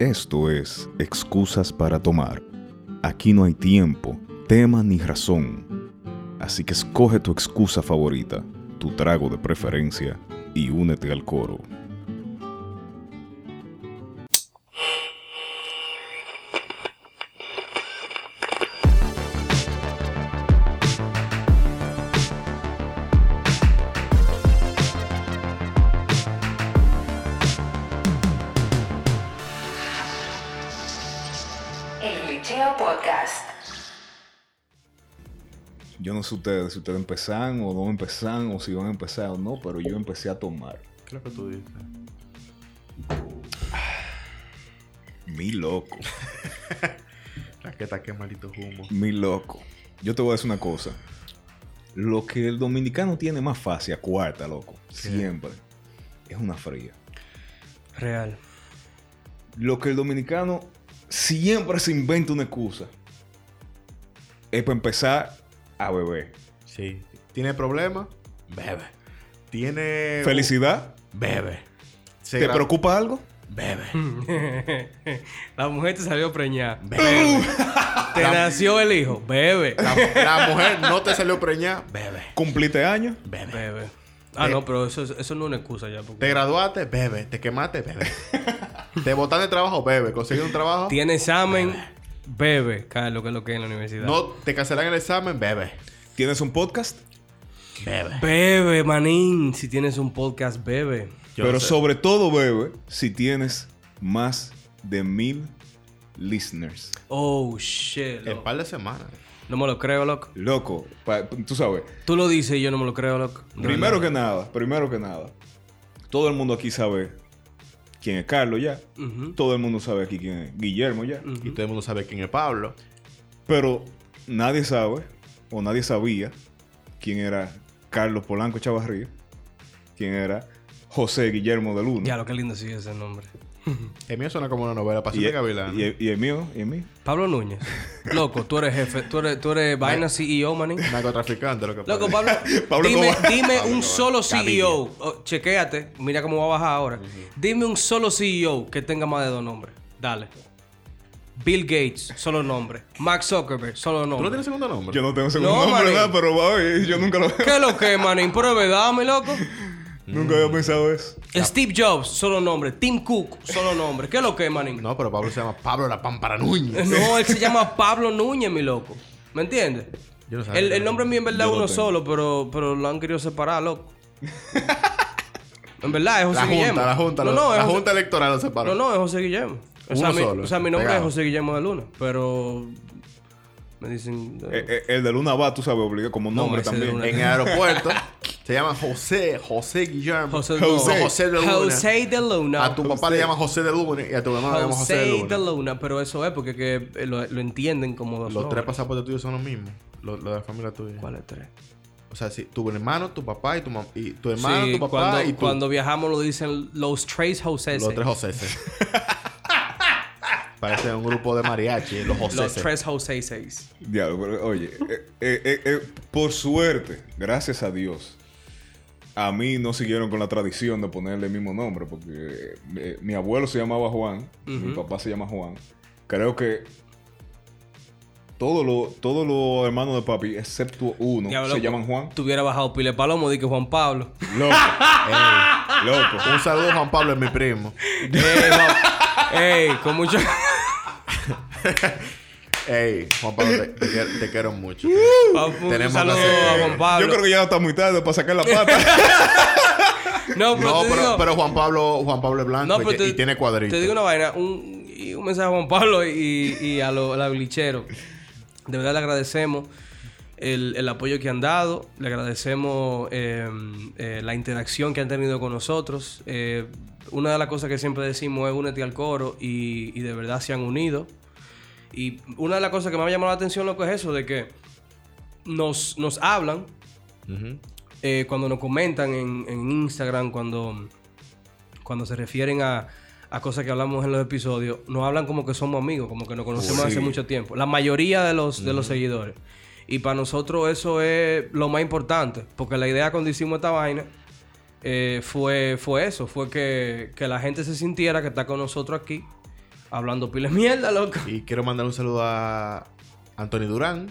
Esto es Excusas para Tomar. Aquí no hay tiempo, tema ni razón. Así que escoge tu excusa favorita, tu trago de preferencia y únete al coro. Sé si ustedes empezaron o no empezaron o si van a empezar o no, pero yo empecé a tomar. ¿Qué es lo que tú dices? Mi loco, La que está que maldito humo. mi loco. Yo te voy a decir una cosa. Lo que el dominicano tiene más fácil, a cuarta, loco, siempre, es una fría. Real. Lo que el dominicano siempre se inventa una excusa es para empezar a beber. Sí. ¿Tiene problema? Bebe. ¿Tiene... Felicidad. Bebe. Se ¿Te gra- preocupa algo? Bebe. La mujer te salió preñada. Bebe. Te nació el hijo. Bebe. La, la mujer no te salió preñada. Bebe. ¿Cumpliste años? Bebe. Bebe. Ah, no, pero eso, es- eso no es una excusa ya. Te graduaste, bebe. Te quemaste, bebe. te botaste de trabajo, bebe. Conseguiste un trabajo. tiene examen, bebe. Carlos, que es lo que es en la universidad. No te cancelan el examen, bebe. ¿Tienes un podcast? Bebe. Bebe, manín. Si tienes un podcast, bebe. Yo Pero sobre todo bebe si tienes más de mil listeners. Oh, shit. En par de semanas. No me lo creo, loco. Loco, pa- tú sabes, Tú lo dices y yo no me lo creo, loco. Primero que nada, primero que nada, todo el mundo aquí sabe quién es Carlos ya. Todo el mundo sabe aquí quién es Guillermo ya. Y todo el mundo sabe quién es Pablo. Pero nadie sabe, o nadie sabía, quién era Carlos Polanco Chavarría, quién era José Guillermo de Luna. Ya, lo que lindo sí ese nombre. El mío suena como una novela. Pasión de Gavilán. y- y el mío, y el mío. Pablo Núñez. Loco, tú eres jefe. Tú eres, tú eres vaina CEO, manín. Narcotraficante, lo que Loco, parece. Pablo, Pablo dime, Escobar. dime Pablo un Escobar. solo. CEO. Oh, chequéate, mira cómo va a bajar ahora. Dime un solo CEO que tenga más de dos nombres. Dale. Bill Gates, solo nombre. Mark Zuckerberg, solo ¿Tú no nombre. tienes segundo nombre? Yo no tengo segundo No, nombre, nada, pero oye, yo nunca, lo, ¿Qué es lo que, manín? Pero es verdad, mi loco. nunca había pensado eso. Steve Jobs, solo nombre. Tim Cook, solo nombre. ¿Qué es lo que, manín? No, pero Pablo se llama Pablo la Pámpara Núñez. No, él se llama Pablo Núñez, mi loco. ¿Me entiendes? Yo no sabía El, el nombre mío en verdad es uno solo, pero, pero lo han querido separar, loco. en verdad es José La Guillermo. junta, la junta, No, no, es la José- junta electoral lo separó. No, no, es José Guillermo. O sea, mi, solo, o sea, mi nombre pegado. es José Guillermo de Luna, pero me dicen eh, Eh, el de Luna va, tú sabes, obliga como No, nombre también. En el aeropuerto se llama José, José Guillermo. José de José. Luna. José de Luna. José de Luna. A tu papá le llama José de Luna y a tu mamá le llama José de José Luna. de Luna, pero eso es porque que, eh, lo, lo entienden como dos Los tres pasaportes tuyos son los mismos. Los, de la familia tuya. ¿Cuáles tres? O sea, si tu hermano, tu papá y tu mamá. Y tu hermano, Sí, tu papá cuando, y tú. cuando viajamos lo dicen los tres José. Los tres José. Parece un grupo de mariachi, los José. Los tres José seis. Diablo, pero, oye, eh, eh, eh, por suerte, gracias a Dios, a mí no siguieron con la tradición de ponerle el mismo nombre, porque eh, mi abuelo se llamaba Juan, mi papá se llama Juan. Creo que todos los todos los hermanos de papi, excepto uno, Diablo, se llaman Juan. Tuviera bajado Pile Palomo, di que Juan Pablo. Loco, loco. Un saludo a Juan Pablo, es mi primo. Ey, Ey, con mucho. Ey, Juan Pablo, te, te quiero, te quiero mucho. un Tenemos saludo a Juan Pablo. Yo creo que ya está muy tarde para sacar la pata. No, pero No, te pero, digo- pero Juan Pablo, Juan Pablo es blanco No, y, te- tiene cuadritos. Te digo una vaina, un, mensaje a Juan Pablo y, y a los licheros. De verdad le agradecemos el, el apoyo que han dado, le agradecemos eh, eh, la interacción que han tenido con nosotros. Eh, una de las cosas que siempre decimos es únete al coro y, y de verdad se han unido. Y una de las cosas que me ha llamado la atención lo que es eso, de que nos, nos hablan eh, cuando nos comentan en, en Instagram, cuando, cuando se refieren a, a cosas que hablamos en los episodios, nos hablan como que somos amigos, como que nos conocemos Sí. hace mucho tiempo. La mayoría de los, de los seguidores. Y para nosotros eso es lo más importante, porque la idea cuando hicimos esta vaina eh, fue, fue eso, fue que, que la gente se sintiera que está con nosotros aquí hablando pila de mierda, loco. Y quiero mandar un saludo a Anthony Durán.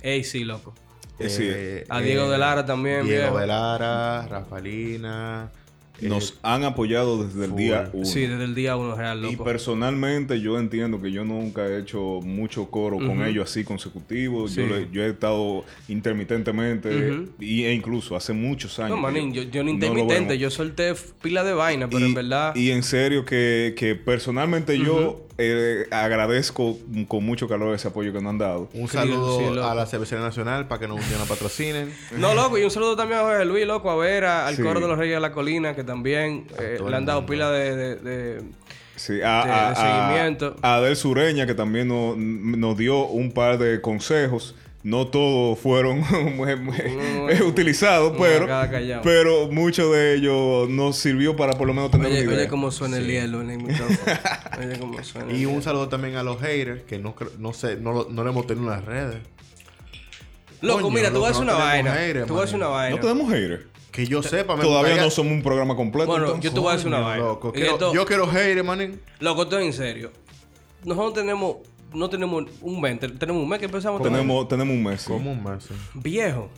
Ey, sí, loco. Eh, sí. A Diego de Lara también, Diego viejo. de Lara, Rafaelina. Eh, Nos han apoyado desde el día uno. Sí, desde el día uno real, Y loco. personalmente yo entiendo que yo nunca he hecho mucho coro con ellos así consecutivos. Sí. Yo, le- yo he estado intermitentemente y, e incluso hace muchos años. No, manín, yo, yo no intermitente, yo solté pila de vaina, pero y, en verdad. y en serio que, que personalmente yo eh, agradezco con mucho calor ese apoyo que nos han dado. Un Sí, saludo sí, a la Cervecería Nacional para que nos, nos patrocinen. No, loco, y un saludo también a Jorge Luis, loco, a Vera, al Sí. coro de los Reyes de la Colina, que también eh, le han dado pila de, de- de- Sí, a, de- a- de a- seguimiento. a Adel Sureña, que también nos, nos dio un par de consejos. No todos fueron muy- muy utilizados, pero, pero muchos de ellos nos sirvió para por lo menos tener Oye, una idea. oye cómo suena el hielo en el micrófono. oye cómo suena. el Y un saludo también a los haters, que no, no sé, no, lo- no le hemos tenido en las redes. Loco, Coño, mira, tú vas a hacer una vaina. haters, Tú vas a hacer una vaina. no tenemos haters. Que yo sepa, me Todavía no somos un programa completo. Bueno, entonces. yo te voy a decir una vaina. loco, Y quiero- esto- Yo quiero haters, manín. Loco, estoy en serio. Nosotros tenemos, no tenemos un mes, te- tenemos un mes que empezamos. tenemos, tenemos un mes. sí. Como un mes. sí. Viejo,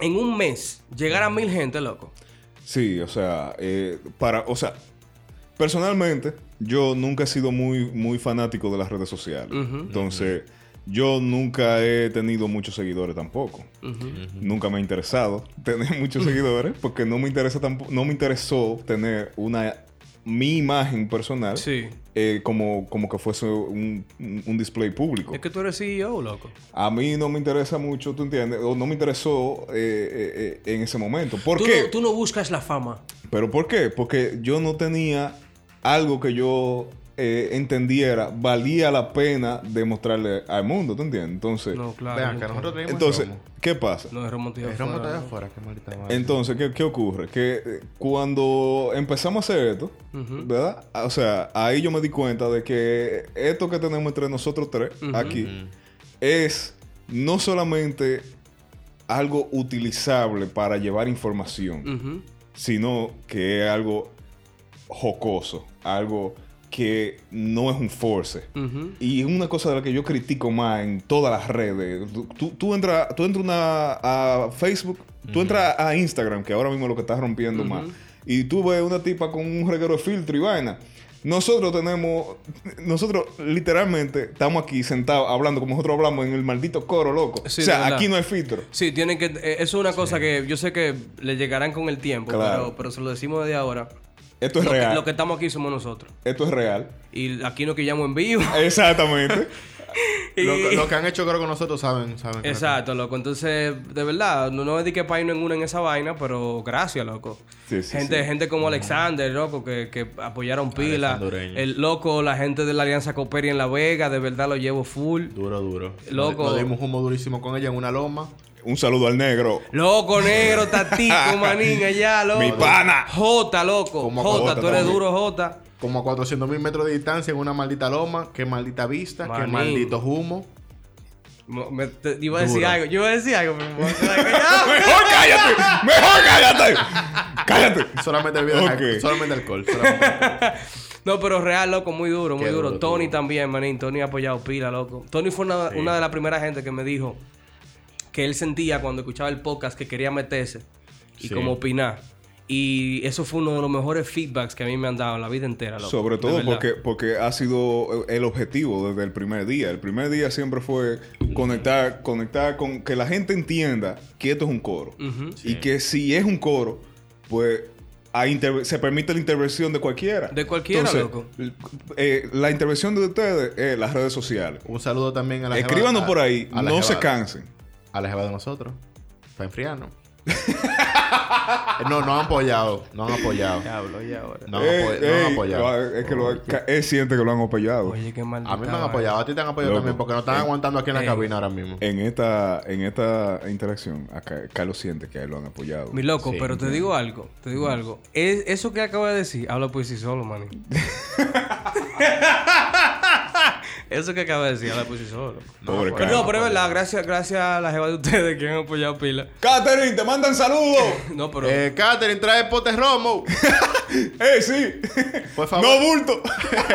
en un mes, llegar a mil gente, loco. Sí, o sea, eh, para, o sea, personalmente, yo nunca he sido muy, muy fanático de las redes sociales. Entonces, yo nunca he tenido muchos seguidores tampoco. Nunca me ha interesado tener muchos seguidores porque no me interesa tampoco, no me interesó tener una mi imagen personal Sí. eh, como, como que fuese un, un- display público. Es que tú eres CEO, loco. A mí no me interesa mucho, ¿tú entiendes? O no me interesó eh, eh, eh, en ese momento. ¿Por tú qué? No, tú no buscas la fama. ¿Pero por qué? Porque yo no tenía algo que yo eh, entendiera valía la pena demostrarle al mundo, ¿tú entiendes? Entonces, No, claro. Vean, que nosotros tenemos entonces romo. ¿qué pasa? Entonces, ¿qué, qué ocurre? Que eh, cuando empezamos a hacer esto. ¿verdad? O sea, ahí yo me di cuenta de que esto que tenemos entre nosotros tres aquí es no solamente algo utilizable para llevar información, sino que es algo jocoso, algo que no es un force. Ujú. Y una cosa de la que yo critico más en todas las redes. Tú, tú, tú entras tú entras una, a Facebook, tú entras a Instagram, que ahora mismo es lo que está rompiendo más. Y tú ves una tipa con un reguero de filtro y vaina. Nosotros tenemos, nosotros literalmente estamos aquí sentados hablando como nosotros hablamos en el maldito coro, loco. Sí, o sea, aquí no hay filtro. Sí, tienen que... eh, eso es una cosa que yo sé que le llegarán con el tiempo, Claro. pero, pero se lo decimos desde ahora. Esto es lo, que, real. lo que estamos aquí somos nosotros. Esto es real. Y aquí no quillamos en vivo. Exactamente. Y- Lo, que- lo que han hecho creo con nosotros saben, saben. que- Exacto, loco. Entonces, de verdad, no, no es de que país no en una en esa vaina, pero gracias, loco. Sí, sí, gente, sí. gente como Alexander, loco, que, que apoyaron pila. El loco, la gente de la Alianza Cooperi en La Vega, de verdad lo llevo full. Duro, duro. Loco. Nos dimos humo durísimo con ella en una loma. Un saludo al negro. Loco, negro, tatico, manín, allá, loco. Mi pana. Jota, loco. Como Jota, Jota tú eres también. duro, Jota. Como a 400 mil metros de distancia en una maldita loma. Qué maldita vista, qué maldito humo. Mo- me- te- iba a decir Duro. algo, yo iba a decir algo, pero me voy a quedar callado. ¡Mejor cállate! ¡Mejor cállate! ¡Cállate! Solamente bebida de Ok. alcohol. Solamente alcohol. solamente alcohol. No, pero real, loco, muy duro, muy duro. duro, Tony duro. también, manín. Tony ha apoyado pila, loco. Tony fue una, una de las primeras gente que me dijo que él sentía cuando escuchaba el podcast que quería meterse y Sí. como opinar. Y eso fue uno de los mejores feedbacks que a mí me han dado en la vida entera, loco. Sobre todo porque, porque ha sido el objetivo desde el primer día. El primer día siempre fue conectar, conectar con que la gente entienda que esto es un coro. Y que si es un coro, pues se permite la intervención de cualquiera. De cualquiera, loco. eh, la intervención de ustedes es las redes sociales. Un saludo también a la jeva- Escríbanos por ahí, a no se cansen. A la jeva de nosotros. Para enfriarnos. no, no han apoyado. No han apoyado. Diablo, y ahora. No han, Ey, no apoyado. Es que lo, él siente que lo han apoyado. Oye, qué maldita A mí me han apoyado. A ti te han apoyado Loco. también porque nos están Ey. aguantando aquí en la Ey. cabina ahora mismo. En esta, en esta interacción, acá, Carlos siente que a él lo han apoyado. Mi loco, Sí, pero te digo algo, te digo algo. Es, eso que acabo de decir, habla por sí solo, maní. Eso que acaba de decir, la puse solo. Pobre No, Pero cara. no, pero es verdad, gracias, gracias a la jeva de ustedes que han apoyado pila. Catherine, te mandan saludos. No, pero. Eh, Catherine, trae pote romo. ¡Eh, sí! Por favor. ¡No bulto!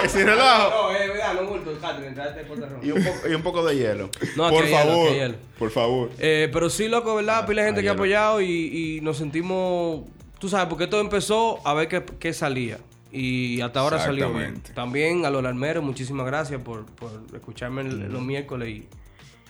Sin relajo. no, es verdad, no bulto, Catherine, tráete por Y un, poco, y un poco de hielo. No, aquí por hay hielo, favor. hay hielo. por favor. Eh, pero sí, loco, ¿verdad? Pila de gente que ha hielo. apoyado y, y nos sentimos. Tú sabes, porque todo empezó a ver qué, qué salía. Y hasta ahora salió bien. También a los almeros, muchísimas gracias por, por escucharme el- los miércoles y,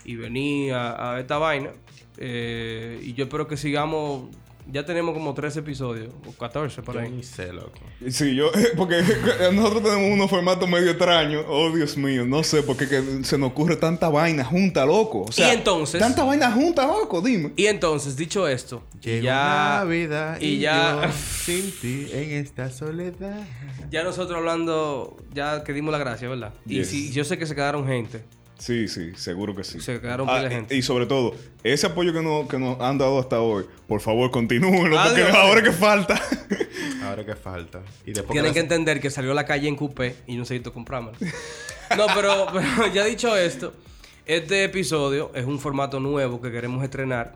y venir a, a esta vaina. Eh, y yo espero que sigamos. Ya tenemos como 13 episodios, o 14 por Yo ahí. ni sé, loco. Sí, yo, porque nosotros tenemos unos formatos medio extraños. Oh, Dios mío, no sé por qué que se nos ocurre tanta vaina junta, loco. O sea, Y entonces- Tanta vaina junta, loco, dime. Y entonces, dicho esto, Llegó ya, la vida y y, ya- yo sin ti en esta soledad. ya nosotros hablando, ya que dimos la gracia, ¿verdad? Y Yes. si, yo sé que se quedaron gente. Sí, sí, seguro que sí. Se quedaron Ah, gente. Y sobre todo, ese apoyo que nos, que nos han dado hasta hoy, por favor, continúenlo, porque Adiós. ahora que falta. Ahora que falta. Y después Tienen que entender que salió a la calle en coupé y no necesito comprármelo. No, pero, pero ya dicho esto, este episodio es un formato nuevo que queremos estrenar,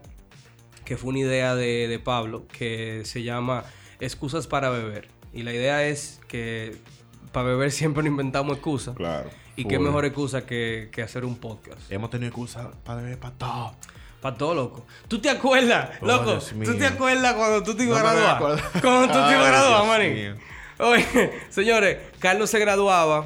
que fue una idea de, de Pablo, que se llama Excusas para beber. Y la idea es que para beber siempre nos inventamos excusas. claro. Y qué mejor excusa que, que hacer un podcast. Hemos tenido excusa para beber para todo. Para todo, loco. ¿Tú te acuerdas, Oh, loco? Dios ¿Tú te acuerdas cuando tú te ibas No a graduar? Cuando tú te ibas a graduar, manín. Oye, señores, Carlos se graduaba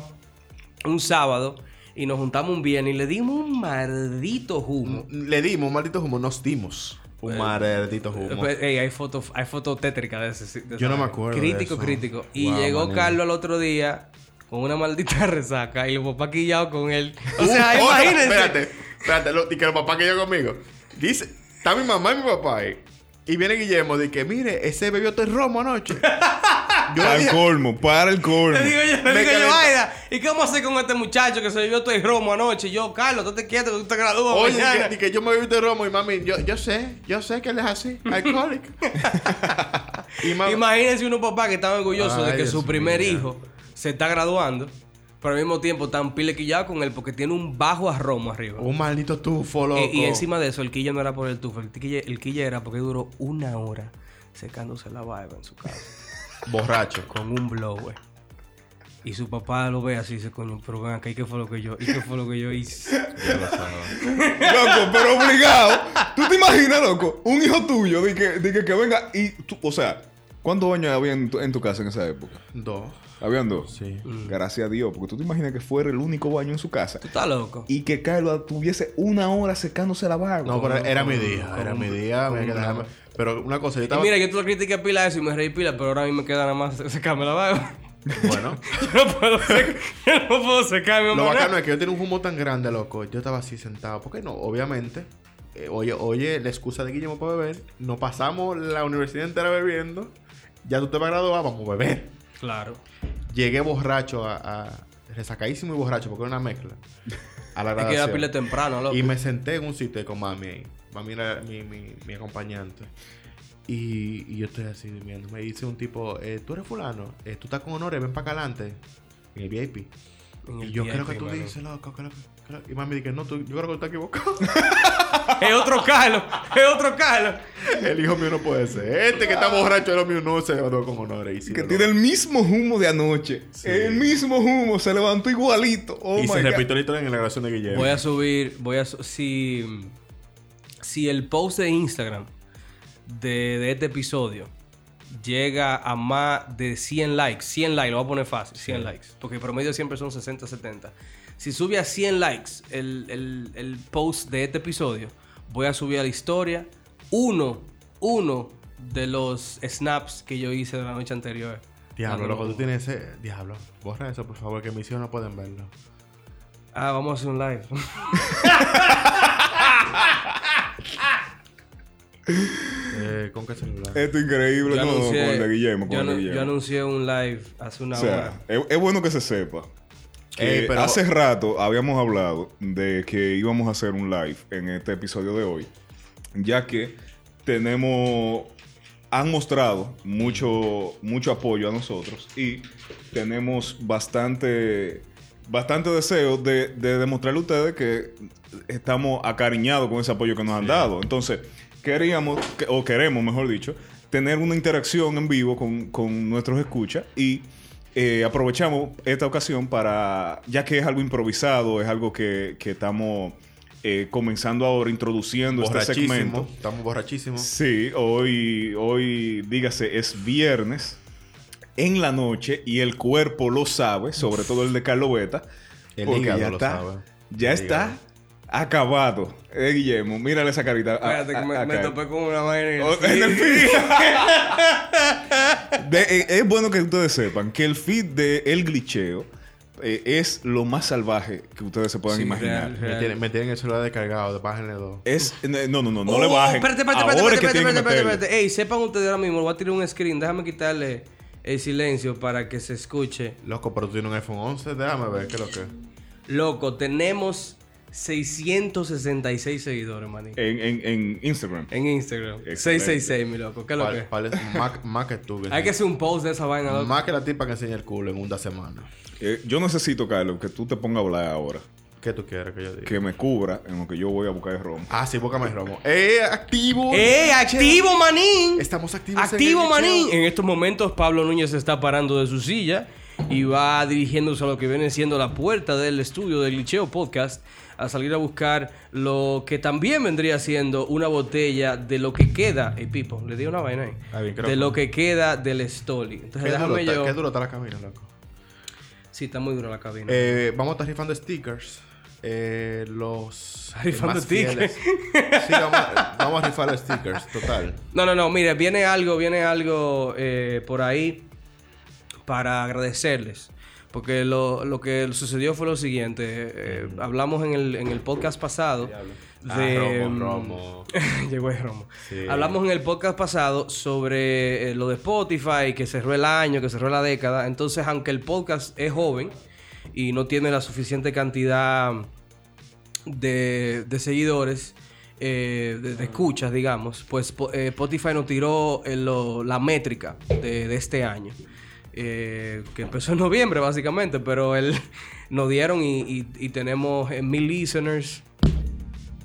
un sábado y nos juntamos un viernes y le dimos un maldito humo. Le dimos un maldito humo, nos dimos un maldito humo. Pues, ey, hay fotos hay foto tétricas de ese. de Yo no me acuerdo de Crítico, eso. crítico. Y Wow, llegó manín. Carlos al otro día con una maldita resaca y el papá quillado con él. O sea, Otra- imagínense. Espérate, espérate. lo- y que los papás que yo conmigo. Dice, está mi mamá y mi papá ahí. Y viene Guillermo de que, mire, ese bebió todo el romo anoche. yo Para el colmo, para el colmo. Le digo yo, le digo yo. Aida, ¿y qué vamos a hacer con este muchacho que se bebió todo el romo anoche? Y yo, Carlos, tú te quieto que tú te gradúas Oye, mañana. que, que yo me bebí todo el romo y mami, yo, yo sé, yo sé que él es así, alcohólico. Imagínense unos papás que están orgullosos de que Dios su primer hijo se está graduando, pero al mismo tiempo están pilequillados con él porque tiene un bajo a romo arriba. un maldito tufo, loco. Y, y encima de eso, el quilla no era por el tufo, el quilla, el quilla era porque duró una hora secándose la barba en su casa Borracho. con un blower. Y su papá lo ve así y dice, coño, pero ven acá, ¿y qué fue lo que yo? ¿Y qué fue lo que yo hice? Ya lo sabes. Loco, pero obligado. ¿Tú te imaginas, loco? Un hijo tuyo de que, de que, que venga y tú, o sea, ¿cuántos baños había en tu, en tu casa en esa época? Dos. Habían dos. Sí. Gracias a Dios, porque tú te imaginas que fuera el único baño en su casa Tú estás loco. y que Carlos tuviese una hora secándose la barba. No, pero era mi día, era mi día. con había que una- dejarme- Pero una cosa, yo Y estaba... mira, yo te lo critiqué pila eso y me reí pila, pero ahora a mí me queda nada más secarme la barba. Bueno. yo no puedo, sec- yo no puedo secarme, Lo bacano es que yo tenía un humo tan grande, loco. Yo estaba así sentado. ¿Por qué no? Obviamente. eh, oye, oye, la excusa de Guillermo para beber. Nos pasamos la universidad entera bebiendo. Ya tú te vas a graduar, vamos a beber. Claro. Llegué borracho a, a- resacadísimo y borracho porque era una mezcla. A la Hay que graduación. pila temprano, loco. Y me senté en un sitio con mami ahí. Mami era mi, mi, mi acompañante. Y, y yo estoy así viendo. Me dice un tipo, eh, tú eres fulano, eh, tú estás con honores, ven para acá adelante. En el VIP. En Y el yo creo que tú mano. dices, loco, creo que- creo- Y mami dice, no, tú, yo creo que tú estás equivocado. Es otro Carlos, es otro Carlos. el hijo mío no puede ser. Este que está borracho, el mío no se graduó con honores. Sí, que tiene el mismo humo de anoche. Sí. El mismo humo. Se levantó igualito. Oh y my se God. repitió la historia en la grabación de Guillermo. Voy a subir, voy a su- si si el post de Instagram de, de este episodio llega a más de 100 likes, 100 likes, lo voy a poner fácil, 100 likes, porque el promedio siempre son 60, 70. Si sube a 100 likes el, el- el post de este episodio, voy a subir a la historia uno, uno de los snaps que yo hice de la noche anterior. Diablo, loco, tú tienes ese. Diablo, borra eso, por favor, que mis hijos no pueden verlo. Ah, vamos a hacer un live. Eh, ¿Con qué celular? Esto es increíble. Yo no, con anuncié, el de Guillermo. Con yo, el de Guillermo. yo anuncié un live hace una O sea, hora. es, es bueno que se sepa. Que Ey, pero- hace rato habíamos hablado de que íbamos a hacer un live en este episodio de hoy, ya que tenemos, han mostrado mucho, mucho apoyo a nosotros y tenemos bastante bastante deseo de, de demostrarle a ustedes que estamos acariñados con ese apoyo que nos han dado. Entonces, queríamos, que- o queremos, mejor dicho, tener una interacción en vivo con, con nuestros escuchas y eh, aprovechamos esta ocasión para, ya que es algo improvisado, es algo que, que estamos eh, comenzando ahora, introduciendo este segmento. Estamos borrachísimos. Sí, hoy, hoy, dígase, es viernes en la noche y el cuerpo lo sabe, sobre todo el de Carlos Beta. El hígado ya lo está, sabe. Ya El está hígado. Acabado. Eh, Guillermo, mírale esa carita. a- Espérate, que a- me, me topé con una vaina en el Oh, en el feed. De- eh, es bueno que ustedes sepan que el feed de El Glitcheo eh, es lo más salvaje que ustedes se puedan Sí, imaginar. real. Me tienen, me tienen el celular descargado, bájenle dos. Es, no, no, no, no Oh, le bajen. Espérate, espérate, Ahora espérate, es que espérate, que espérate, meterle. espérate. Ey, sepan ustedes ahora mismo, voy a tirar un screen. Déjame quitarle el silencio para que se escuche. Loco, pero tú tienes un iPhone 11. Déjame ver qué es lo que. Loco, tenemos 666 seguidores, maní. En, en, en Instagram. En Instagram. Excelente. 666, mi loco. ¿Qué es lo que? más, más que tú. Hay que hacer un post de esa vaina, loco. Más que la tipa que enseña el culo en una semana. Eh, yo necesito, Carlos, que tú te pongas a hablar ahora. ¿Qué tú quieres que yo diga? Que me cubra en lo que yo voy a buscar el romo. Ah, sí, búscame el romo. ¡Eh, activo! ¡Eh, activo, manín! Estamos activos. en Activo, el manín. En estos momentos Pablo Núñez se está parando de su silla y va dirigiéndose a lo que viene siendo la puerta del estudio del Liceo Podcast a salir a buscar lo que también vendría siendo una botella de lo que queda. Ey, Pipo, le di una vaina ahí. Ah, bien, de lo que queda del Stoli. Entonces ¿Qué duro, déjame está, yo. qué duro está la cabina, loco. Sí, está muy dura la cabina. Eh, vamos a estar rifando stickers. Eh, los. Rifando stickers. Sí, vamos, a- vamos a rifar los stickers, total. No, no, no, mire, viene algo, viene algo eh, por ahí para agradecerles. Porque lo, lo que sucedió fue lo siguiente. eh, hablamos en el, en el podcast pasado de... Ah, Romo, Romo. Llegó el Romo. Sí. Hablamos en el podcast pasado sobre eh, lo de Spotify, que cerró el año, que cerró la década. Entonces, aunque el podcast es joven y no tiene la suficiente cantidad de, de seguidores, eh, de, de escuchas, digamos, pues po- eh, Spotify nos tiró lo- la métrica de, de este año. Eh, que empezó en noviembre, básicamente, pero él nos dieron y, tenemos eh, mil listeners.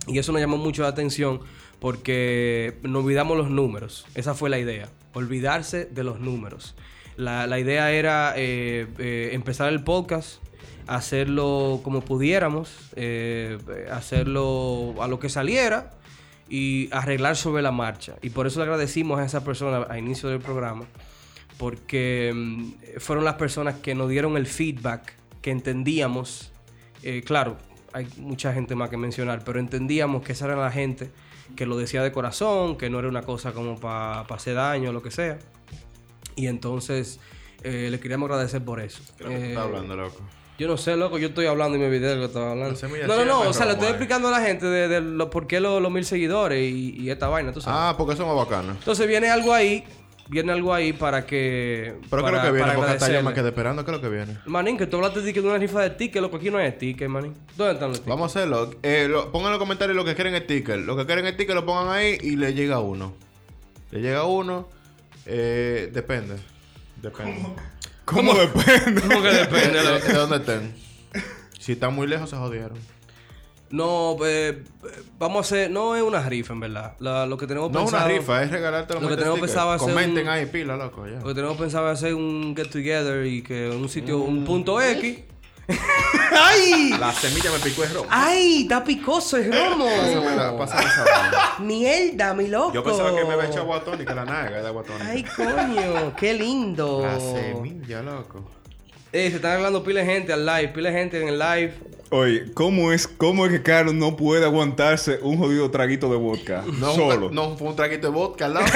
Y eso nos llamó mucho la atención porque nos olvidamos los números. Esa fue la idea, olvidarse de los números. La, idea era eh, eh, empezar el podcast, hacerlo como pudiéramos, eh, hacerlo a lo que saliera y arreglar sobre la marcha. Y por eso le agradecimos a esa persona a inicio del programa, porque mm, fueron las personas que nos dieron el feedback, que entendíamos, eh, claro, hay mucha gente más que mencionar, pero entendíamos que esa era la gente que lo decía de corazón, que no era una cosa como para hacer daño o lo que sea. Y entonces eh, le queríamos agradecer por eso. ¿Qué es lo que Eh, estás hablando, loco? yo no sé, loco, yo estoy hablando y me olvidé de lo que estaba hablando. No sé, No, no, o sea, le estoy explicando a la gente de, de lo, por qué lo- los mil seguidores y, y esta vaina, tú sabes. Ah, porque somos bacanos. Entonces viene algo ahí, viene algo ahí para que... Pero ¿qué es para- lo que viene? Porque hasta yo me quedé esperando. ¿Qué es lo que viene? Manín, que tú hablaste de, una rifa de tickets, loco, aquí no hay tickets, manín. ¿Dónde están los tickets? Vamos a hacerlo. Eh, lo- pongan en los comentarios lo que quieren el sticker. Lo que quieren el sticker lo pongan ahí y le llega uno. Le llega uno. Eh, depende. Depende. ¿Cómo depende? ¿Cómo que depende, de, de dónde estén. Si están muy lejos, se jodieron. No, eh, eh, vamos a hacer... No es una rifa, en verdad. La- lo que tenemos No es una pensado... rifa, es regalarte los lo que tenemos pensado hacer Comenten un- ahí, pila, loco. Ya. Lo que tenemos pensado es hacer un get together y que en un sitio, un Mm. punto X. ¡Ay! La semilla me picó el romo. ¡Ay! Está picoso el romo. Pásame la- pásame esa. Mierda, mi loco. Yo pensaba que me había echado aguatónica, la naga de aguatónica. Ay, coño, qué lindo. La semilla, loco. Eh, se están hablando pila de gente al live, pila de gente en el live. Oye, ¿cómo es, ¿cómo es que Carlos no puede aguantarse un jodido traguito de vodka? No, solo. no fue un traguito de vodka, loco.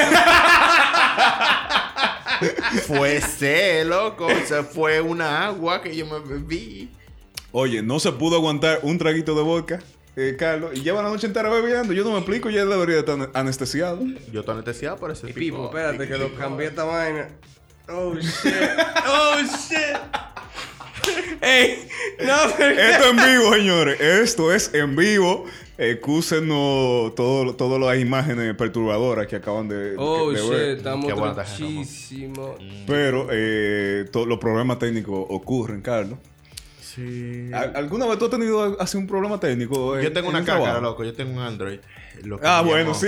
fue ese, loco. Se fue una agua que yo me bebí. Oye, no se pudo aguantar un traguito de vodka, eh, Carlos, y lleva la noche entera bebiendo. Yo no me explico, ya debería estar anestesiado. Yo estoy anestesiado por ese Y Pipo, espérate que lo cambié esta vaina. Oh shit. Oh shit. Ey, no, pero- Esto en vivo, señores. Esto es en vivo. Excúsenos todo- todas las imágenes perturbadoras que acaban de, Oh de shit, ver. estamos muchísimo. Pero eh, to- los problemas técnicos ocurren, Carlos. Sí. ¿Al- ¿Alguna vez tú has tenido así un problema técnico? en- Yo tengo en una cácara, trabajo? loco. Yo tengo un Android. Ah, bueno, sí.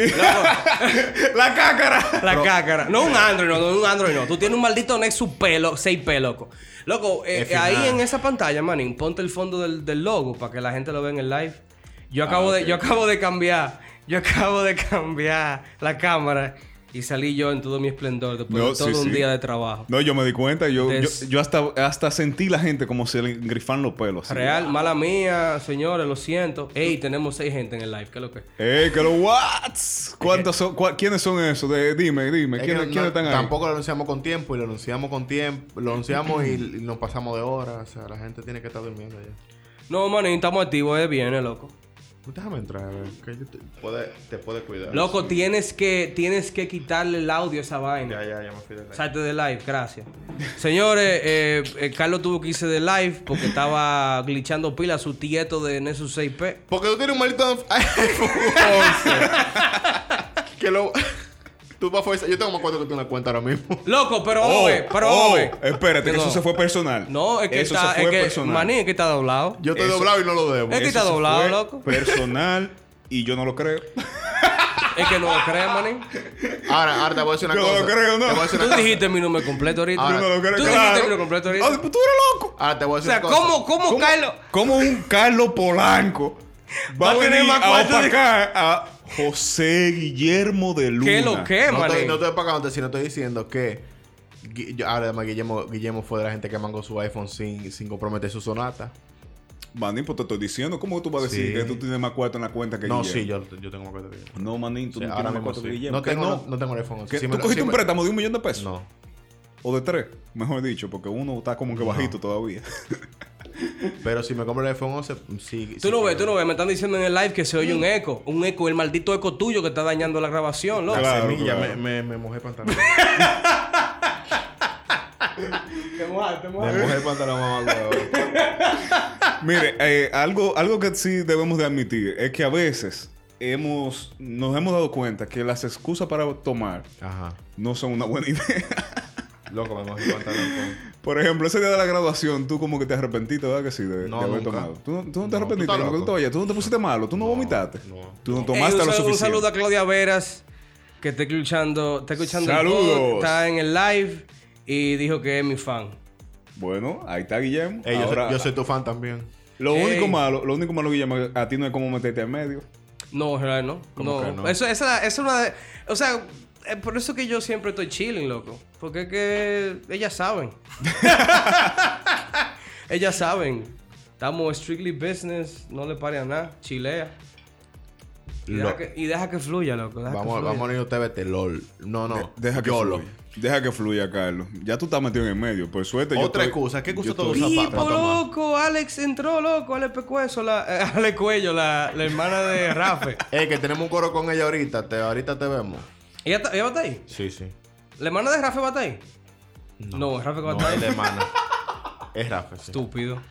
la cácara. La cácara. No un Android, no, no un Android, no. Tú tienes un maldito Nexus P, lo- 6P, loco. Loco, eh, ahí en esa pantalla, manín, ponte el fondo del, del logo para que la gente lo vea en el live. Yo acabo, Ah, de, ok. yo acabo de cambiar, yo acabo de cambiar la cámara y salí yo en todo mi esplendor después No, de todo sí, un sí. día de trabajo. No, yo me di cuenta. Yo, Des- yo, yo hasta, hasta sentí la gente como se le grifan los pelos. así. Real, mala mía, señores, lo siento. Ey, tenemos seis gente en el live, ¿qué es lo que? ¡Ey, que los whats! ¿Cuántos son? cua- ¿Quiénes son esos? De- dime, dime. Es ¿Quiénes, no- quiénes no- están ahí? Tampoco lo anunciamos con tiempo y lo anunciamos con tiempo. Lo anunciamos y, y nos pasamos de hora. O sea, la gente tiene que estar durmiendo ya. No, manín, estamos activos, eh, viene, loco. Pues Déjame entrar, a ver. Que yo te, puede, te puede cuidar. Loco, tienes que, tienes que quitarle el audio a esa vaina. Ya, ya, ya me fui de la- Salte de live, gracias. Señores, eh, eh, Carlos tuvo que irse de live porque estaba glitchando pila su tieto de Nexus 6P. Porque tú tienes un maldito iPhone 11. que lo... Tú vas a Yo tengo más cuenta que tú una cuenta ahora mismo. Loco, pero Oh, a ver, pero oh, ver. Espérate, que No. eso se fue personal. No, es que eso está, se fue es que, personal. maní, es que está doblado. Yo te he Eso- doblado y no lo debo. Es que Eso está se doblado, fue loco. Personal y yo no lo creo. Es que no lo crees, maní. Ahora, ahora te voy a decir una Yo no cosa. lo creo, ¿no? Te voy a decir Tú una cosa. dijiste mi nombre completo ahorita. Ahora, yo no lo creo, Tú claro. dijiste mi nombre completo ahorita. Ah, pues tú eres loco. Ahora te voy a O decir sea, una cosa. ¿cómo, cómo, Carlos? ¿Cómo un Carlos Polanco va, Va a venir más a opacar a José Guillermo de Luna? ¿Qué lo que, No estoy, no estoy pagándote, sino estoy diciendo que. Yo- ahora además Guillermo, Guillermo fue de la gente que mangó su iPhone sin, sin comprometer su sonata. Manín, pues te estoy diciendo. ¿Cómo tú vas a decir Sí. que tú tienes más cuarto en la cuenta que No, Guillermo? sí, yo, yo tengo más cuenta que Guillermo. No, manín, tú Sí, no ahora tienes más mismo cuarto sí. que Guillermo. No ¿Qué tengo, no? no, no tengo el iPhone 11. ¿Qué? Sí ¿Tú me- cogiste sí un me- préstamo de un millón de pesos? No. O de tres, mejor dicho, porque uno está como que bajito todavía. Pero si me compro el iPhone 11, sí. Tú no ves, tú no ves. Me están diciendo en el live que se oye un eco. Un eco, el maldito eco tuyo que está dañando la grabación, loco. Claro, Semilla, claro. Me, me, me mojé el pantalón. Te mojaste, te me mojé el pantalón, mamá. Mire, eh, algo, algo que sí debemos de admitir es que a veces hemos, nos hemos dado cuenta que las excusas para tomar Ajá. no son una buena idea. Loco, me mojé el pantalón. Por ejemplo, ese día de la graduación, tú como que te arrepentiste, ¿verdad que sí? De, No, de haber nunca. tomado. ¿Tú no, tú no te No, arrepentiste? Cuando tú loco. te vayas, ¿Tú no te pusiste malo? ¿Tú no, vomitaste? no. ¿Tú no Ey, tomaste un, lo suficiente? un saludo a Claudia Veras, que está escuchando, está escuchando el Saludos. pod, está en el live y dijo que es mi fan. Bueno, ahí está Guillermo. Ey, yo, soy, yo soy tu fan también. Lo Ey. único malo, lo único malo, Guillermo, a ti no es como meterte en medio. No, en realidad no. ¿Cómo no. que no? Eso, esa es una de. O sea, es por eso que yo siempre estoy chilling, loco. Porque es que ellas saben. ellas saben. Estamos strictly business, no le pare a nada, chilea. Y deja, que, y deja que fluya, loco. deja que Vamos, fluya. vamos a ir a TVT, LOL. No, no. Deja que YOLO. fluya. Deja que fluya, Carlos. Ya tú estás metido en el medio. Por suerte, yo Otra estoy- excusa. ¿Qué excusa yo tú estoy- usas pa- Pipo, pa tomar? loco, Alex entró, loco, Alex Pecueso, la, eh, Alex Cuello, la, la hermana de Rafe. Ey, que tenemos un coro con ella ahorita. Te, ahorita te vemos. ¿Ella, está- ella va a estar ahí? Sí, sí. ¿La hermana de Rafe va a estar ahí? No, Rafe va a No, estar es ahí. de hermana. Es Rafa, sí. Estúpido.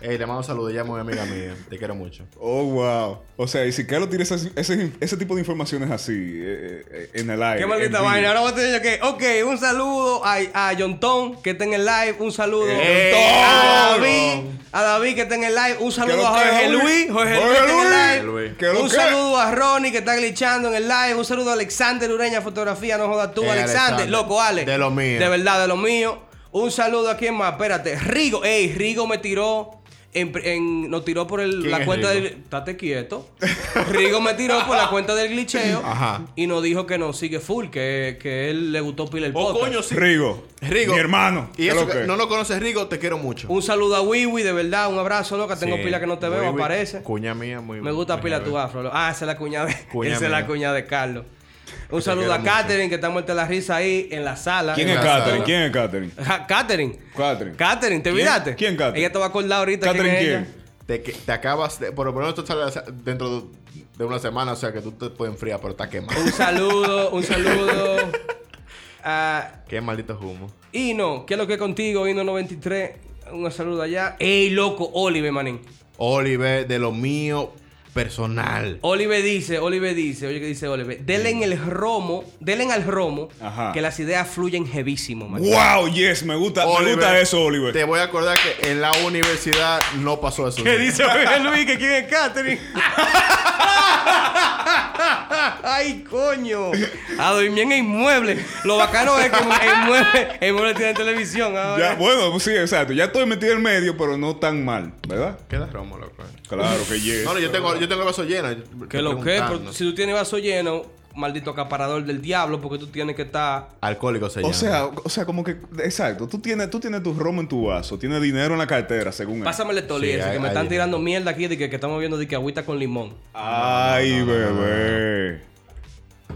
Ey, le mando saludos. Ella es muy amiga mía. Te quiero mucho. Oh, wow. O sea, y si Carlos tiene ese, ese, ese tipo de informaciones así eh, eh, en el aire. Qué maldita vaina. Ahora voy a tener que. Ok, un saludo a, a John Tom, que está en el live. Un saludo ¡Eh, a! David. A David, que está en el live. Un ¿Qué saludo a que, Jorge Jorge? Luis. Jorge Luis está en el live. ¿Qué lo Un que? saludo a Ronnie, que está glitchando en el live. Un saludo a Alexander Ureña, fotografía. No jodas tú, Eh, Alexander. Alexander. Loco, Ale. De lo mío. De verdad, de lo mío. Un saludo a quien más. Espérate. Rigo. Ey, Rigo me tiró. En, en- nos tiró por el- ¿Quién la cuenta Rigo? del. Estate quieto. Rigo me tiró por la cuenta del glitcheo. Ajá. Y nos dijo que nos sigue full, que, que él le gustó pila el Oh, podcast. coño, sí. Rigo. Rigo. Mi hermano. Y ¿Qué eso lo que no lo conoces, Rigo, te quiero mucho. Un saludo a Wiwi, de verdad, un abrazo, loca. Tengo Sí. pila que no te veo, aparece. Cuña mía, muy Me gusta muy pila tu afro. Ah, esa es la cuñada de, Cuña esa es la cuñada de Carlos. Un saludo a mucho. Catherine, que está muerta la risa ahí en la sala. ¿Quién es sala. ¿Quién es Catherine? Ja, Catherine. Catherine. Catherine, ¿te ¿Quién? miraste? ¿Quién Catherine? Ella te va a acordar ahorita ¿Catherine quién quién? Te, acabas de. Por lo menos esto sale dentro de, una semana, o sea que tú te puedes enfriar, pero está quemado. Un saludo, un saludo a Qué maldito humo. Ino. ¿Qué es lo que es contigo, Ino93? Un saludo allá. Ey, loco, Oliver, manín. Oliver, de lo mío, personal. Oliver dice, Oliver dice, oye que dice Oliver, denle en el romo, denle al romo, Ajá. que las ideas fluyen jevísimo, man. Wow, yes, me gusta, me Oliver, gusta eso, Oliver. Te voy a acordar que en la universidad no pasó eso. ¿Qué dice Jorge Luis que quién es Catherine? Ay, coño. A dormir en inmueble. Lo bacano es que en inmueble, en inmueble tiene televisión ahora. Ya, bueno, pues sí, exacto. Ya estoy metido en medio, pero no tan mal, ¿verdad? Queda romo, loco. Claro que yes. No, no, yo tengo, yo tengo el vaso lleno. Que lo que, pero si tú tienes vaso lleno, maldito acaparador del diablo, porque tú tienes que estar. Alcohólico se llama. O sea, o sea, como que, exacto, tú tienes, tú tienes tu romo en tu vaso, tienes dinero en la cartera, según él. Pásame el Sí, que me están dinero. tirando mierda aquí de que, que estamos viendo de que agüita con limón. Ay, bebé.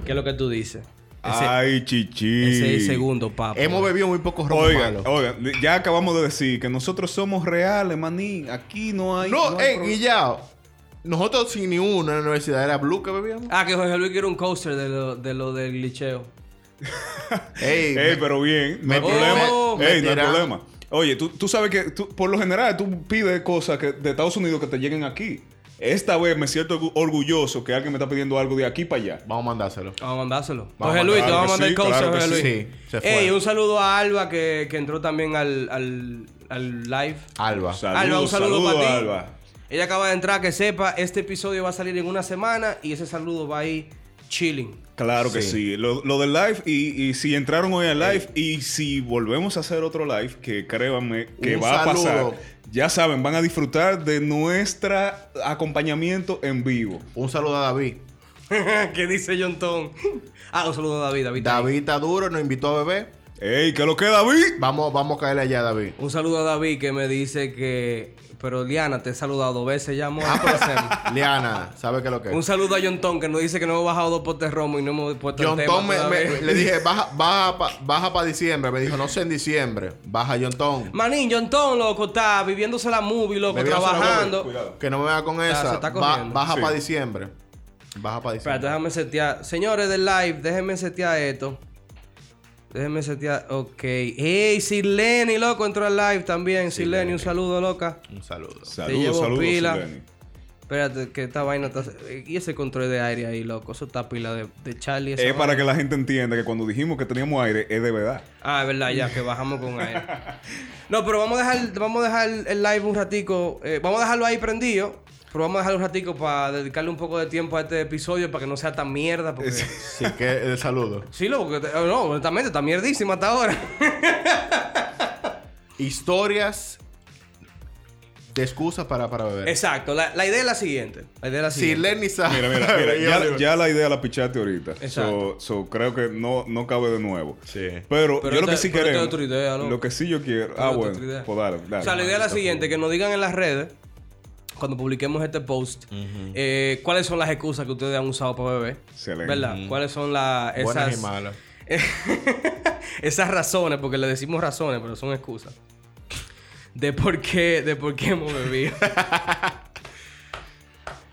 ¿Qué es lo que tú dices? Ese, Ay, chichi. ese es el segundo, papá. Hemos bebido muy pocos romos Oigan, malos. oigan, ya acabamos de decir que nosotros somos reales, maní. Aquí no hay. No, hay eh, pro- Guillao. Nosotros sin ni uno en la universidad era Blue que bebíamos. Ah, que Jorge Luis quiere un coaster de lo, de lo del glitcheo. Ey, Ey, pero bien, no hay problema. me- Ey, me no hay problema. Oye, tú, tú sabes que tú- por lo general tú pides cosas que, de Estados Unidos que te lleguen aquí. Esta vez me siento orgu- orgulloso que alguien me está pidiendo algo de aquí para allá. Vamos a mandárselo. Vamos a mandárselo. Vamos a Luis, te vamos a mandar el claro Jorge Luis. sí. Se fue. Ey, un saludo a Alba que, que entró también al, al, al live. Alba. Saludos, Alba, un saludo para ti. Alba. Ella acaba de entrar, que sepa, este episodio va a salir en una semana y ese saludo va a ir chilling. Claro que Sí. sí. Lo, lo del live, y, y si entraron hoy al live, y si volvemos a hacer otro live, que créanme que Un va a pasar. Ya saben, van a disfrutar de nuestra acompañamiento en vivo. Un saludo a David. ¿Qué dice John Tom? Ah, un saludo a David. David. David está duro, nos invitó a beber. ¡Ey, qué lo que David! Vamos, vamos a caerle allá, David. Un saludo a David que me dice que. Pero Liana, te he saludado dos veces ya, amor. ¿Qué hacemos? Liana, ¿sabe qué es lo que es? Un saludo a John Tom que nos dice que no hemos bajado dos potes romo y no hemos puesto John el tema Tom me- me- le dije, baja, baja para baja pa diciembre. Me dijo, no sé en diciembre. Baja John Tom. Manín, John Tom, loco, está viviéndose la movie, loco, Bebiéndose trabajando. movie. Que no me vaya con Ah, se esa. está Ba- baja Sí. para diciembre. Baja para diciembre. déjame setear. Señores del live, déjenme setear esto. Déjenme setear. Ok. Hey, Sirleni, loco, entró al live también. Sirleni, un saludo, loca. Un saludo. Saludos, llevo saludos, pila. Sileni. Espérate, que esta vaina está. Y ese control de aire ahí, loco. Eso está pila de, de Charlie. Es para que la gente entienda que cuando dijimos que teníamos aire, es de verdad. Ah, es verdad, ya, que bajamos con aire. No, pero vamos a dejar, vamos a dejar el live un ratico. eh, vamos a dejarlo ahí prendido. Pero vamos a dejarlo un ratico para dedicarle un poco de tiempo a este episodio para que no sea tan mierda. Porque... Sí, que el saludo. Sí, loco, porque te- no, honestamente está mierdísima hasta ahora. Historias de excusas para, para beber. Exacto, la, la idea es la siguiente. La idea es la Si. Lenny sabe. Mira, mira, mira. Ya, la idea la pichaste ahorita. Exacto. So, so, creo que no, no cabe de nuevo. Sí. Pero, Pero yo lo que sí queremos. idea. Lo que sí yo quiero. Pero ah, bueno. Pues dale, dale. o sea, la idea es la siguiente, que nos digan en las redes, cuando publiquemos este post, eh, cuáles son las excusas que ustedes han usado para beber. Excelente. ¿Verdad? ¿Cuáles son las Buenas esas, y malas. esas razones, porque le decimos razones, pero son excusas. De por qué, de por qué hemos bebido.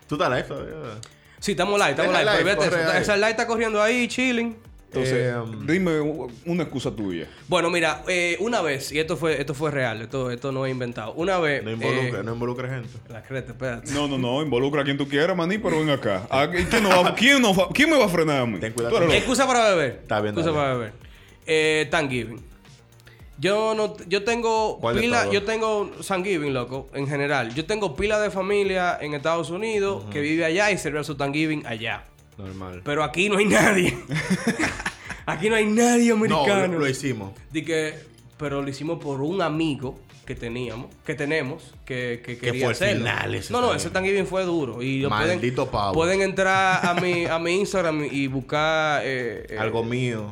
¿Tú estás live todavía? Sí, estamos live, estamos live. live, Pero vete, esa live está corriendo ahí, chilling. Entonces, Eh, um, dime una excusa tuya. Bueno, mira, eh, una vez, y esto fue, esto fue real, esto, esto no es inventado. Una vez. No involucre, eh, no involucre gente. La creta, espérate. No, no, no. Involucra a quien tú quieras, maní, pero ven acá. ¿A ¿Quién, no va- quién, no va- quién me va a frenar a mí? Ten cuidado. Excusa para beber. Está bien, Excusa para beber. Eh, Thanksgiving. Yo no, yo tengo ¿Cuál de pila, yo tengo Thanksgiving, loco, en general. Yo tengo pila de familia en Estados Unidos que vive allá y celebra su Thanksgiving allá. Normal. Pero aquí no hay nadie. aquí no hay nadie No, americano. lo, lo hicimos. Di que, pero lo hicimos por un amigo que teníamos, que tenemos, que, que quería fue el hacerlo. final ese no, no, ese Thanksgiving fue duro. Y lo Maldito pueden, pavo. Pueden entrar a mi, a mi Instagram y buscar eh, eh, Algo mío.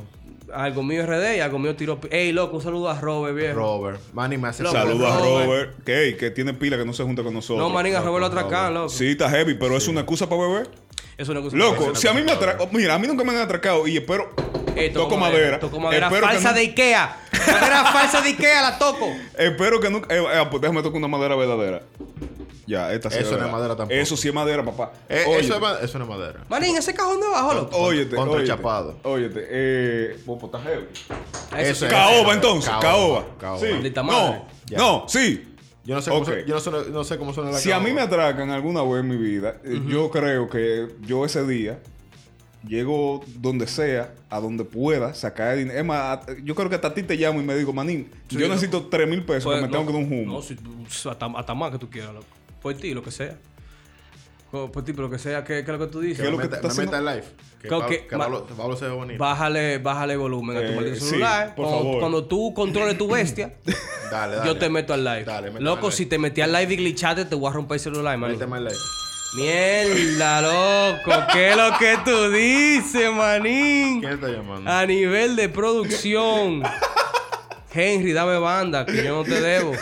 algo mío RD y algo mío tiro. Ey, loco, un saludo a Robert, viejo. Robert. Manny me hace Loco, Saludos a Robert. Que, que tiene pila que no se junta con nosotros. No, manín, a Robert lo atracan, loco. Sí, está heavy, pero es una excusa para beber. Es una cosa. Loco, si a mí me atracan. Mira, a mí nunca me han atracado y espero. toco madera. Toco madera Espero falsa no- de Ikea. madera falsa de Ikea, la toco. Espero que nunca. Eh, eh, pues déjame tocar una madera verdadera. Ya, esta sí Eso no es madera tampoco. Eso sí es madera, papá. Eh, eso, es, ma- eso no es madera. Manín, ese cajón de abajo, loco. Óyete, Contra chapado. Óyete, eh. Pues, heavy. Eso Eso es. Caoba entonces, Caoba, caoba. caoba. Sí. No. Ya. no, sí. Yo no sé cómo, Ok. son- yo no, sé, no sé cómo suena la Si a mí me atracan alguna vez en mi vida, eh, yo creo que yo ese día llego donde sea, a donde pueda, sacar dinero. Es más, yo creo que hasta a ti te llamo y me digo, manín, Sí, yo necesito 3 mil pesos Pues, que me tengo que dar un humo. No, si, hasta, hasta más que tú quieras, loco. Por ti, lo que sea. Por ti, pero lo que sea, ¿qué, qué es lo que tú dices? ¿Qué es lo que me estás meta en live. Que, Pablo, que- Pablo, Pablo se ve bonito. Bájale, bájale volumen a tu Eh, maldito sí, celular. por cuando, favor. cuando tú controles tu bestia, Dale, dale. yo te meto al live. Dale, Loco, al si live. te metí al live y glitchaste, te voy a romper el celular, man. Méteme en live. Mierda, loco. ¿Qué es lo que tú dices, manín? ¿Quién está llamando? A nivel de producción. Henry, dame banda, que yo no te debo.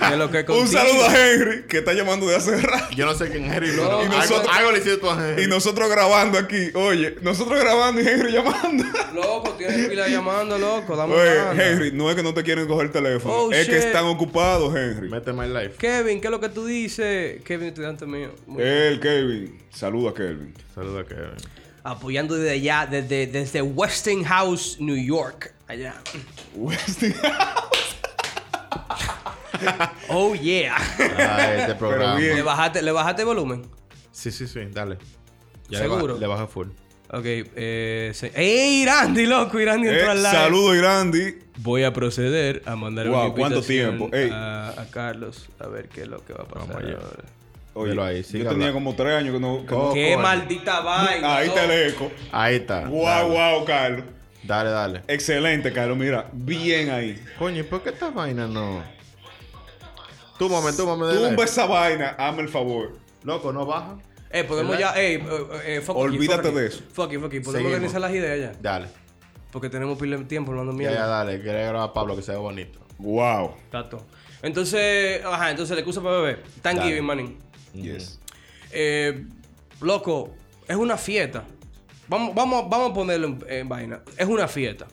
¿Qué es lo que Un saludo a Henry, que está llamando de hace rato. Yo no sé quién es Henry No, y algo, nosotros- algo le hiciste tú a Henry. Y nosotros grabando aquí. Oye, nosotros grabando y Henry llamando. Loco, tienes pila llamando, loco. Dame Oye. Henry, no es que no te quieren coger el teléfono. Oh, es que están ocupados, Henry. Méteme en live. Kevin, ¿qué es lo que tú dices? Kevin, estudiante mío. Muy- El Kevin. Saluda a Kevin. Saluda a Kevin. Apoyando desde allá, desde, desde Westinghouse, New York. Allá. Oh, yeah. Ah, este programa. bien. ¿Le bajaste, ¿Le bajaste volumen? Sí, sí, sí. Dale. le ¿Seguro? Le baja full. Ok, eh... se- ¡Ey, Irandi, loco! Irandi entró Eh, al live. saludo, Irandi. Voy a proceder a mandar Wow, una ¿cuánto invitación tiempo? Ey. A, a Carlos a ver qué es lo que va a pasar Vamos allá. ahora. Oye, ahí, yo tenía hablando. como tres años que no... que no- Oh, ¡Qué coño. maldita vaina! Ahí está el eco. Ahí está. Wow, dale. wow, Carlos. Dale, dale. Excelente, Carlos. Mira, bien ahí. Coño, ¿y por qué esta vaina no? Túmame, túmame de Tumba esa vaina, hazme el favor. Loco, no baja. Eh, podemos ¿Verdad? ya... Ey, eh, eh, fuck Olvídate fuck de eso. Fuck you, fuck you. Podemos Seguimos. organizar las ideas ya. Dale. Porque tenemos pila de tiempo hablando Ya, mierda. ya, dale. Quiere grabar a Pablo que se ve bonito. Wow. Exacto. Entonces, ajá, entonces la excusa para beber. Thanksgiving, Dale. manín. Yes. Eh, loco, es una fiesta. Vamos, vamos, vamos a ponerlo en, en vaina. Es una fiesta.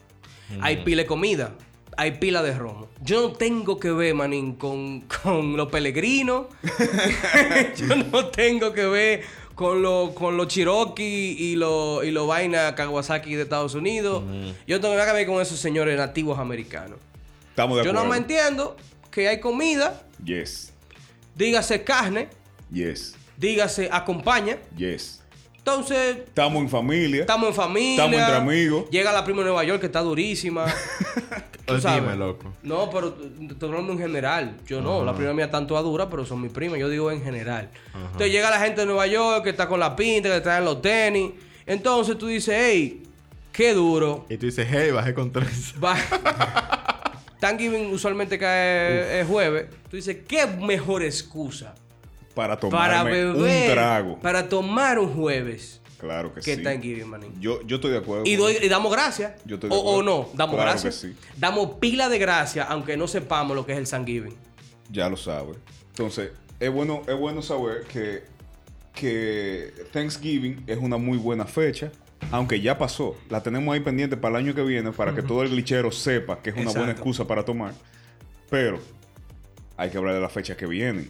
Hay pila de comida. Hay pila de romo. Yo no tengo que ver, manín, con, con los peregrinos. Yo no tengo que ver con los con los Cherokee y los y los vaina Kawasaki de Estados Unidos. Yo tengo que ver con esos señores nativos americanos. Estamos de Yo acuerdo. no me entiendo que hay comida, Yes. dígase carne, Yes. dígase acompaña. Yes. Entonces, Estamos en familia. estamos en familia. Estamos entre amigos. Llega la prima de Nueva York que está durísima. Tú Dime, sabes. loco. No, pero estoy hablando en general. Yo no, la prima mía tanto dura, pero son mis primas. Yo digo en general. Entonces llega la gente de Nueva York que está con la pinta, que traen los tenis. Entonces tú dices, hey, qué duro. Y tú dices, hey, bajé con tres. Thanksgiving usualmente cae es jueves. Tú dices, qué mejor excusa Para beber. un trago. Para tomar un jueves. Claro que Que sí. Thanksgiving, manín. Yo, yo estoy de acuerdo. Y, doy- damos gracias. Yo estoy de o, o no, damos Claro gracias. sí. Damos pila de gracias, aunque no sepamos lo que es el Thanksgiving. Ya lo sabes. Entonces, es bueno, es bueno saber que, que Thanksgiving es una muy buena fecha. Aunque ya pasó. La tenemos ahí pendiente para el año que viene para que todo el glitchero sepa que es una buena excusa para tomar. Pero hay que hablar de las fechas que vienen.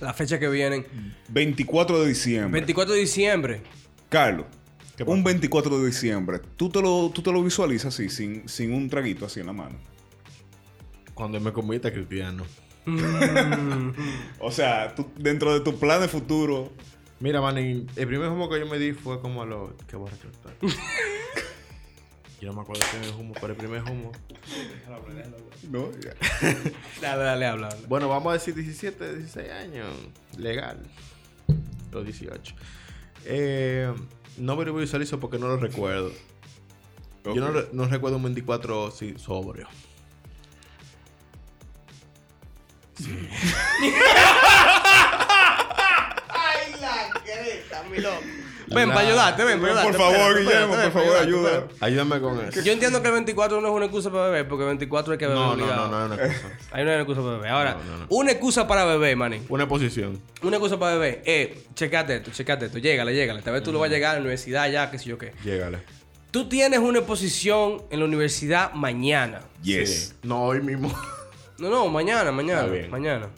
La fecha que vienen. 24 de diciembre. 24 de diciembre. Carlos, ¿Qué pasa? un 24 de diciembre, ¿tú te lo, tú te lo visualizas así, sin, sin un traguito así en la mano? Cuando me comiste cristiano. O sea, tú- dentro de tu plan de futuro, Mira, man, el primer humo que yo me di fue como a los... Qué borracho está. yo no me acuerdo el primer humo, pero el primer humo... ¿no? Dale, dale, habla. habla. Bueno, vamos a decir 17, 16 años. Legal. Los 18. Eh, no me lo visualizo porque no lo recuerdo. Yo no, no recuerdo un 24 sí, sobrio. Ven, para ayudarte, ven, para ayudarte. Por favor, Guillermo, por favor, ayuda. Ayúdame con eso. Yo entiendo que el 24 no es una excusa para beber, porque el 24 hay que beber No, no, obligado. no, no, no, es una cosa. Ahí no hay una excusa para beber. Ahora, No, no, no. una excusa para beber, manín. Una posición. Una excusa para beber. Eh, checate esto, checate esto. Llégale, llégale. Tal vez tú lo vas a llegar a la universidad ya, qué sé yo qué. Llégale. Tú tienes una exposición en la universidad mañana. Yes. Sí. No, hoy mismo. No, no, mañana, mañana, Está bien. mañana.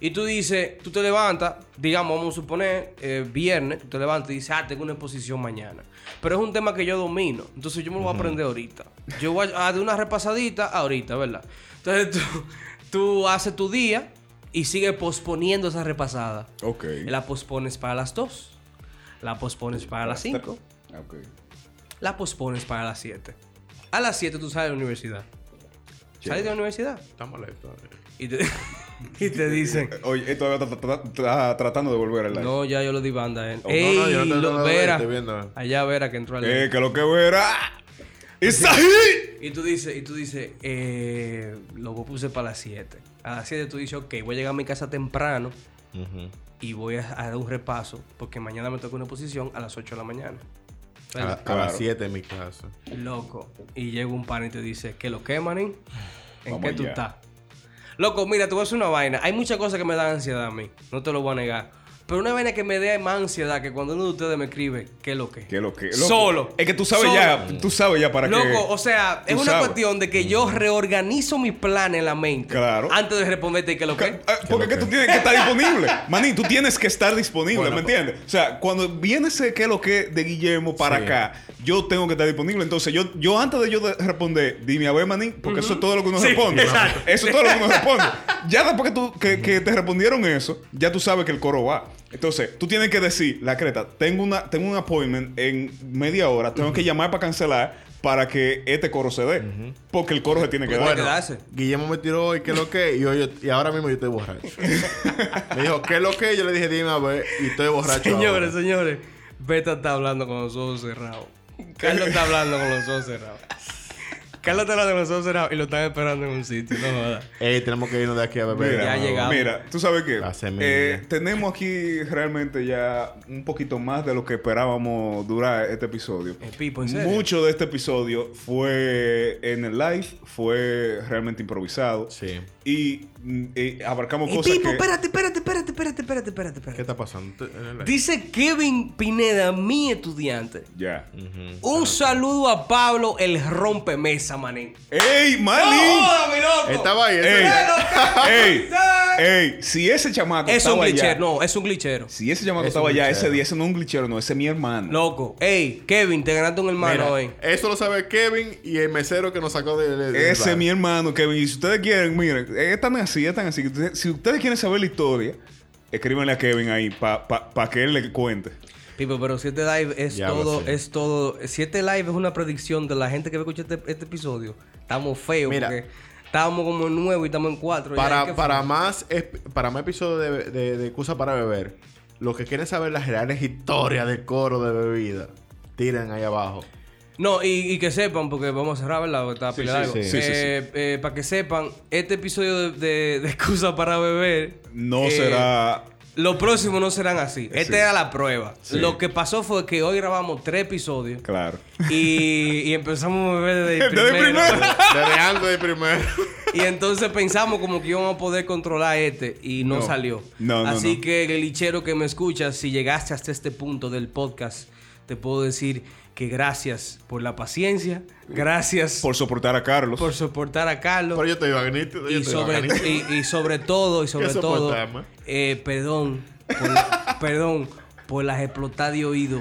Y tú dices, tú te levantas, digamos, vamos a suponer, eh, viernes, tú te levantas y dices, ah, tengo una exposición mañana. Pero es un tema que yo domino, entonces yo me lo voy a aprender ahorita. Yo voy a, a dar una repasadita ahorita, ¿verdad? Entonces tú, Tú haces tu día y sigues posponiendo esa repasada. Ok. La pospones para las 2. La pospones para las 5. Ok. La pospones para las 7. A las 7 tú sales de la universidad. Sales de la universidad Está molesto. y te, y te dicen... Oye, él todavía está, está- está tratando de volver al live. No, ya yo lo di banda él. Oh, no, ¡Ey! no, yo no lo- no, no, Vera. estoy viendo. Allá Vera que entró al Eh, que lo que verá. ¡Es ahí! Y tú dices, y tú dices, eh, lo puse para las 7. A las 7 tú dices, ok, voy a llegar a mi casa temprano y voy a, a dar un repaso porque mañana me toca una posición a las 8 de la mañana. A, a Claro. las 7 en mi casa. Loco. Y llega un pan y te dice, ¿qué lo que, manín? ¿En Vamos qué tú allá. estás? Loco, mira, te voy a una vaina. Hay muchas cosas que me dan ansiedad a mí. No te lo voy a negar. Pero una vaina que me dé más ansiedad que cuando uno de ustedes me escribe, ¿qué lo que? ¿Qué lo que? loco, Solo. Es que tú sabes Solo. ya, tú sabes ya para qué. Loco, o sea, Tú es una sabes. cuestión de que yo reorganizo mi plan en la mente. Claro. Antes de responderte qué lo Ca- que. ah, Porque es que tú tienes que estar disponible. Manín, tú tienes que estar disponible, Bueno, ¿me pues- entiendes? O sea, cuando viene ese qué lo que de Guillermo para Sí. acá, yo tengo que estar disponible. Entonces, yo, yo antes de yo de responder, dime a ver, Manín, porque eso es todo lo que uno Sí, responde. exacto. Eso es todo lo que uno responde. Ya después que, tú, que, que te respondieron eso, ya tú sabes que el coro va. Entonces, tú tienes que decir, la creta, tengo, una, tengo un appointment en media hora, tengo que llamar para cancelar para que este coro se dé. Porque el coro se tiene que Bueno, dar. quedarse. Guillermo me tiró hoy, ¿qué lo que? Y, hoy yo- y ahora mismo yo estoy borracho. me dijo, ¿qué lo que? Yo le dije, dime a ver. Y estoy borracho. Señores, ahora. señores, Beta está hablando con los ojos cerrados. Carlos está hablando con los ojos cerrados. Carlos está hablando con los ojos y lo están esperando en un sitio, no jodas. Ey, tenemos que irnos de aquí a beber. Mira, Ya llegamos. Mira, tú sabes que La semilla. eh, tenemos aquí realmente ya un poquito más de lo que esperábamos durar este episodio. Eh, Pipo, ¿en serio? Mucho de este episodio fue en el live, fue realmente improvisado. Sí. Y mm, eh, abarcamos Ey, cosas Pipo, que... espérate, espérate, espérate, espérate, espérate, espérate, ¿Qué espérate. está pasando? Dice Kevin Pineda, mi estudiante. Ya. Un saludo a Pablo, el rompemesa, manín. ¡Ey, Mali! ¡No, mi loco! Estaba ahí. ¡Ey! ¡Ey! ¡Ey! Si ese chamaco Es un estaba allá... glitchero, no, es un glitchero. Si ese chamaco Es estaba allá ese día, ese no es un glitchero, no, ese es mi hermano. Loco, ey, Kevin, te ganaste un hermano Mira, hoy. eso lo sabe Kevin y el mesero que nos sacó de. de- del Ese es mi hermano, Kevin. Y si ustedes quieren, miren, es tan así, es tan así. Si ustedes quieren saber la historia, escríbanle a Kevin ahí para pa, pa que él le cuente. Pipo, pero si este live es Ya todo, es todo. Si este live es una predicción de la gente que va a escuchar este, este episodio, estamos feos Mira. porque estábamos como en nueve y estamos en cuatro. ya, Para, ¿qué para, más, para más episodios de, de, de Excusa para Beber, los que quieren saber las reales historias del coro de bebida, tiren ahí abajo. No, y, y que sepan, porque vamos a cerrar, ¿verdad? Porque está Sí, sí, sí. Sí, sí, sí. Eh, eh, para que sepan, este episodio de, de, de excusa para beber. No eh, será. Los próximos no serán así. Esta Sí. era la prueba. Sí. Lo que pasó fue que hoy grabamos tres episodios Claro. y, y empezamos a beber desde el Desde el primero. primero. Desde antes de primero. Y entonces pensamos como que íbamos a poder controlar este y no, No. salió. No, no, Así no. que el lichero que me escuchas, si llegaste hasta este punto del podcast, te puedo decir que gracias por la paciencia, gracias por, Por soportar a Carlos. soportar a Carlos Pero yo estoy magnífico. yo y estoy sobre, y, y sobre todo, y sobre ¿Qué todo, eh, perdón, por la- perdón por las explotadas de oído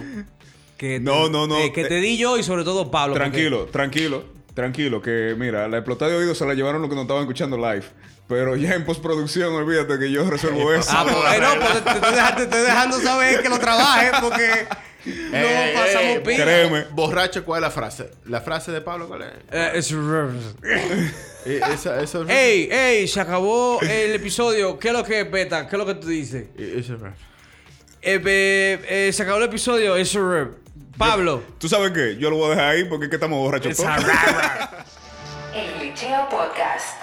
que, No, te, no, no. eh, que te di yo y sobre todo Pablo. porque- Tranquilo, tranquilo, tranquilo. Que mira, la explotada de oído se la llevaron los que no estaban escuchando live. Pero ya en postproducción, olvídate que yo resuelvo eso. Ah, pues, eh, no, pues te, te estoy dejando, te estoy dejando saber que lo trabajes porque no Ey, pasamos ey, pila. Créeme. Borracho, ¿cuál es la frase? La frase de Pablo, ¿cuál es? Eh, es- Eh, esa, esa, ey, ey, se acabó el episodio. ¿Qué es lo que es, Beta? ¿Qué es lo que tú dices? Eh, esa- Eh, eh, eh, se acabó el episodio. Eso, Pablo. ¿Tú sabes qué? Yo lo voy a dejar ahí porque es que estamos borrachos Es todos. El Glitcheo Podcast.